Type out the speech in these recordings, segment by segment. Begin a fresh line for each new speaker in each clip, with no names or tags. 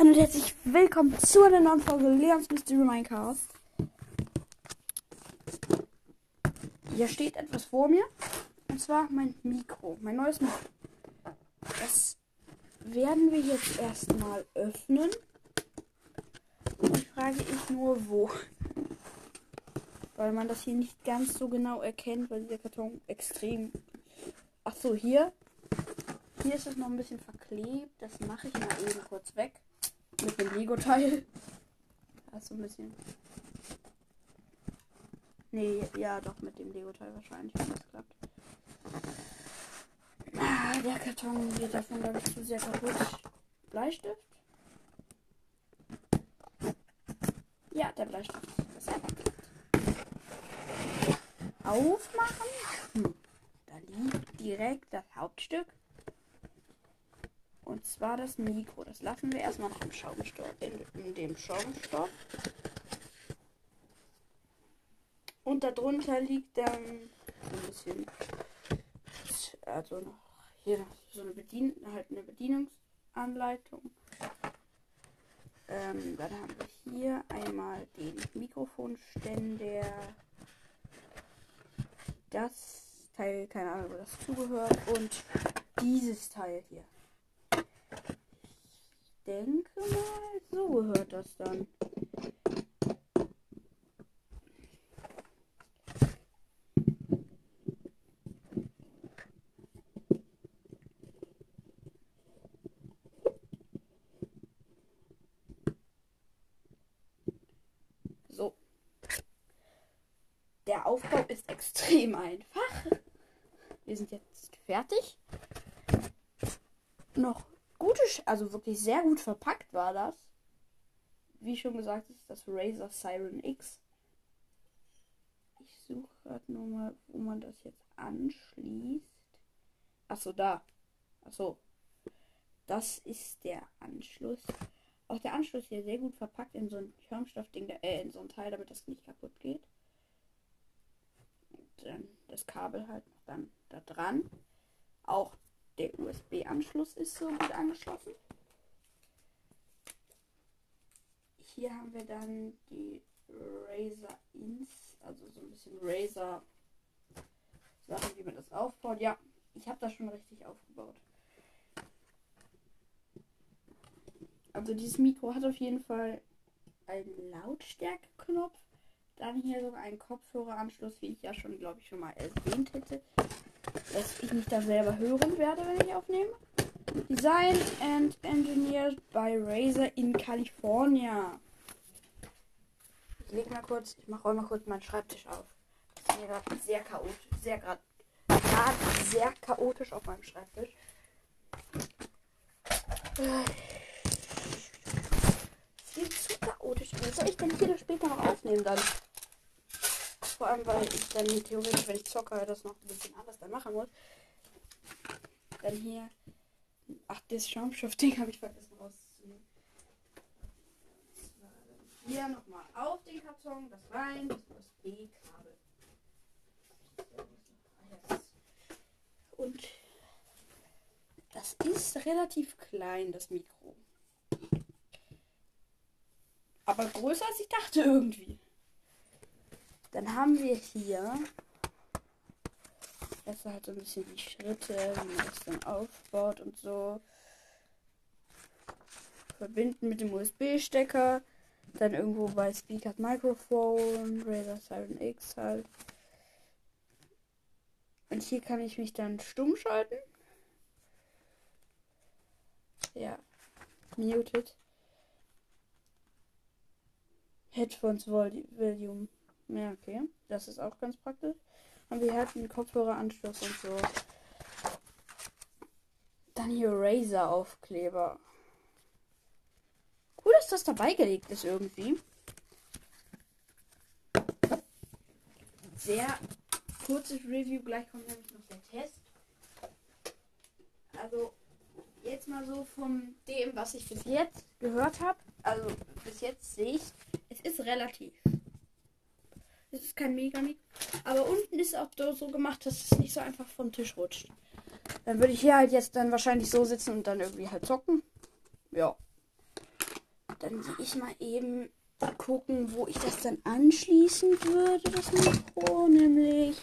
Hallo und herzlich willkommen zu einer neuen Folge Leons Mystery Minecast. Hier steht etwas vor mir. Und zwar mein Mikro. Mein neues Mikro. Das werden wir jetzt erstmal öffnen. Und frage ich nur wo. Weil man das hier nicht ganz so genau erkennt, weil dieser Karton extrem. Ach so, hier. Hier ist es noch ein bisschen verklebt. Das mache ich mal eben kurz weg. Mit dem Lego-Teil. Das ist so ein bisschen. Nee, ja, doch mit dem Lego-Teil wahrscheinlich, wenn das klappt. Ah, der Karton geht davon, glaube ich, zu sehr kaputt. Bleistift? Ja, der Bleistift. Ist einfach Aufmachen? Hm. Da liegt direkt das Hauptstück. Und zwar das Mikro. Das lassen wir erstmal noch im Schaumstoff. In, in dem Schaumstoff. Und darunter liegt dann ein bisschen. Also noch hier noch so eine Bedien halt eine Bedienungsanleitung. Ähm, dann haben wir hier einmal den Mikrofonständer. Das Teil, keine Ahnung, wo das zugehört. Und dieses Teil hier denke mal, so gehört das dann. So. Der Aufbau ist extrem einfach. Wir sind jetzt fertig. Noch gute, also wirklich sehr gut verpackt war das. Wie schon gesagt, ist das Razer Siren X. Ich suche gerade nur mal, wo man das jetzt anschließt. Achso, da. Achso. Das ist der Anschluss. Auch der Anschluss hier sehr gut verpackt in so ein Schaumstoffding, äh, in so ein Teil, damit das nicht kaputt geht. Und dann das Kabel halt noch dann da dran. Auch der USB-Anschluss ist so gut angeschlossen. Hier haben wir dann die Razer Ins, also so ein bisschen Razer Sachen, wie man das aufbaut. Ja, ich habe das schon richtig aufgebaut. Also dieses Mikro hat auf jeden Fall einen Lautstärke-Knopf. Dann hier sogar einen Kopfhöreranschluss, wie ich ja schon, glaube ich, schon mal erwähnt hätte dass ich mich da selber hören werde, wenn ich aufnehme. Designed and engineered by Razer in California. Ich leg mal kurz, ich mache auch mal kurz meinen Schreibtisch auf. Das ist mir gerade sehr chaotisch, sehr gerade sehr chaotisch auf meinem Schreibtisch. Viel zu chaotisch. Was soll ich denn hier später noch aufnehmen dann? Vor allem, weil ich dann theoretisch, wenn ich zocke, das noch ein bisschen anders dann machen muss. Dann hier. Ach, das Schaumstoff-Ding habe ich vergessen rauszunehmen. Hier nochmal auf den Karton, das rein, das USB-Kabel. Und das ist relativ klein, das Mikro. Aber größer als ich dachte irgendwie. Dann haben wir hier. Das halt so ein bisschen die Schritte, wie man das dann aufbaut und so. Verbinden mit dem USB-Stecker. Dann irgendwo bei Speakers Microphone, Razer Siren X halt. Und hier kann ich mich dann stumm schalten. Ja. Muted. Headphones Volume. Ja, okay. Das ist auch ganz praktisch. Und wir hatten Kopfhöreranschluss und so. Dann hier Razer-Aufkleber. Cool, dass das dabei gelegt ist irgendwie. Sehr kurzes Review. Gleich kommt nämlich noch der Test. Also, jetzt mal so von dem, was ich bis jetzt gehört habe. Also, bis jetzt sehe ich, es ist relativ es ist kein mega Aber unten ist auch so gemacht, dass es nicht so einfach vom Tisch rutscht. Dann würde ich hier halt jetzt dann wahrscheinlich so sitzen und dann irgendwie halt zocken. Ja. dann gehe ich mal eben gucken, wo ich das dann anschließen würde, das Mikro, nämlich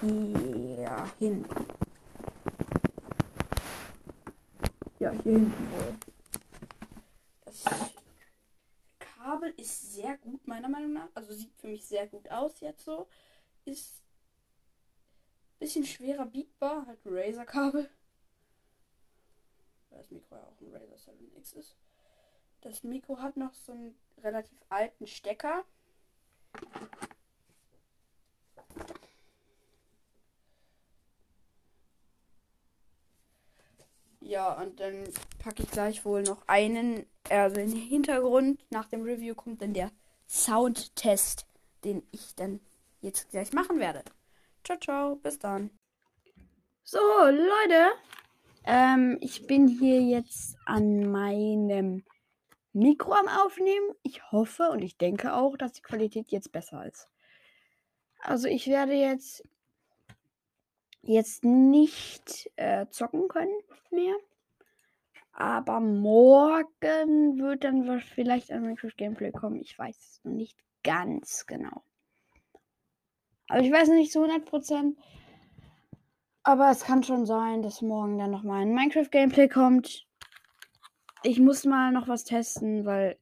hier hinten. Ja, hier hinten wohl. Das Kabel ist sehr gut, meiner Meinung nach. Also sieht für mich sehr gut aus jetzt so. Ist ein bisschen schwerer biegbar, halt Razer-Kabel. Weil das Mikro ja auch ein Razer 7X ist. Das Mikro hat noch so einen relativ alten Stecker. Ja, und dann packe ich gleich wohl noch einen, also in den Hintergrund. Nach dem Review kommt dann der Soundtest, den ich dann jetzt gleich machen werde. Ciao, ciao, bis dann. So, Leute, ähm, ich bin hier jetzt an meinem Mikro am Aufnehmen. Ich hoffe und ich denke auch, dass die Qualität jetzt besser ist. Also ich werde jetzt jetzt nicht äh, zocken können mehr. Aber morgen wird dann vielleicht ein Minecraft Gameplay kommen. Ich weiß es noch nicht ganz genau. Aber ich weiß nicht zu 100%. Aber es kann schon sein, dass morgen dann nochmal ein Minecraft Gameplay kommt. Ich muss mal noch was testen, weil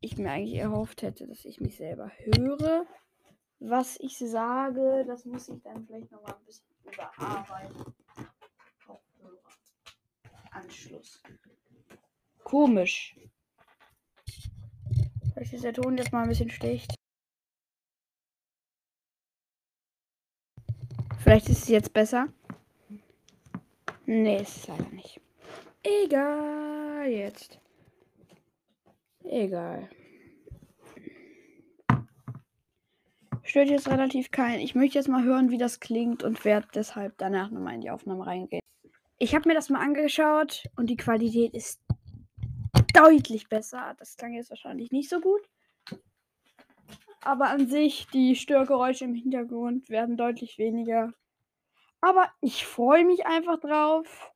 ich mir eigentlich erhofft hätte, dass ich mich selber höre was ich sage, das muss ich dann vielleicht noch mal ein bisschen überarbeiten. Kopfhörer. Anschluss. Komisch. Vielleicht ist der Ton jetzt mal ein bisschen schlecht. Vielleicht ist es jetzt besser. Nee, ist es leider nicht. Egal jetzt. Egal. Stört jetzt relativ kein. Ich möchte jetzt mal hören, wie das klingt und werde deshalb danach nochmal in die Aufnahme reingehen. Ich habe mir das mal angeschaut und die Qualität ist deutlich besser. Das klang jetzt wahrscheinlich nicht so gut. Aber an sich, die Störgeräusche im Hintergrund werden deutlich weniger. Aber ich freue mich einfach drauf.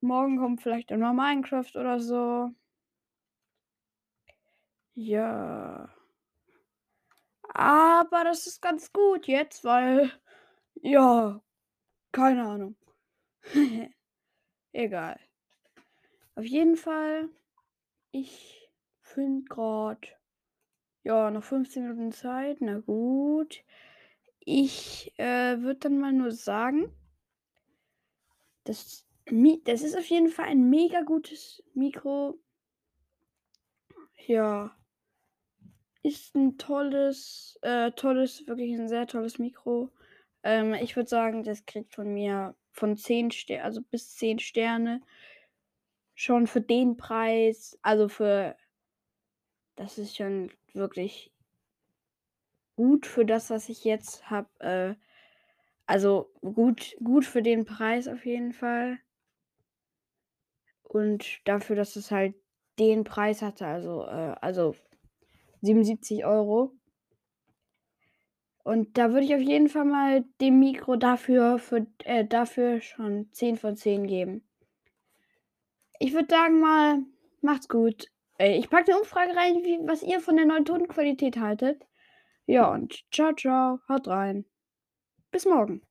Morgen kommt vielleicht immer Minecraft oder so. Ja. Aber das ist ganz gut jetzt, weil. Ja. Keine Ahnung. Egal. Auf jeden Fall. Ich finde gerade. Ja, noch 15 Minuten Zeit. Na gut. Ich äh, würde dann mal nur sagen, das, das ist auf jeden Fall ein mega gutes Mikro. Ja ist ein tolles, äh, tolles, wirklich ein sehr tolles Mikro. Ähm, ich würde sagen, das kriegt von mir von 10 Sterne, also bis 10 Sterne. Schon für den Preis, also für, das ist schon wirklich gut für das, was ich jetzt habe. Äh, also gut, gut für den Preis auf jeden Fall. Und dafür, dass es halt den Preis hatte, also, äh, also 77 Euro. Und da würde ich auf jeden Fall mal dem Mikro dafür, für, äh, dafür schon 10 von 10 geben. Ich würde sagen mal, macht's gut. Ich packe eine Umfrage rein, wie, was ihr von der neuen Tonqualität haltet. Ja, und ciao, ciao, haut rein. Bis morgen.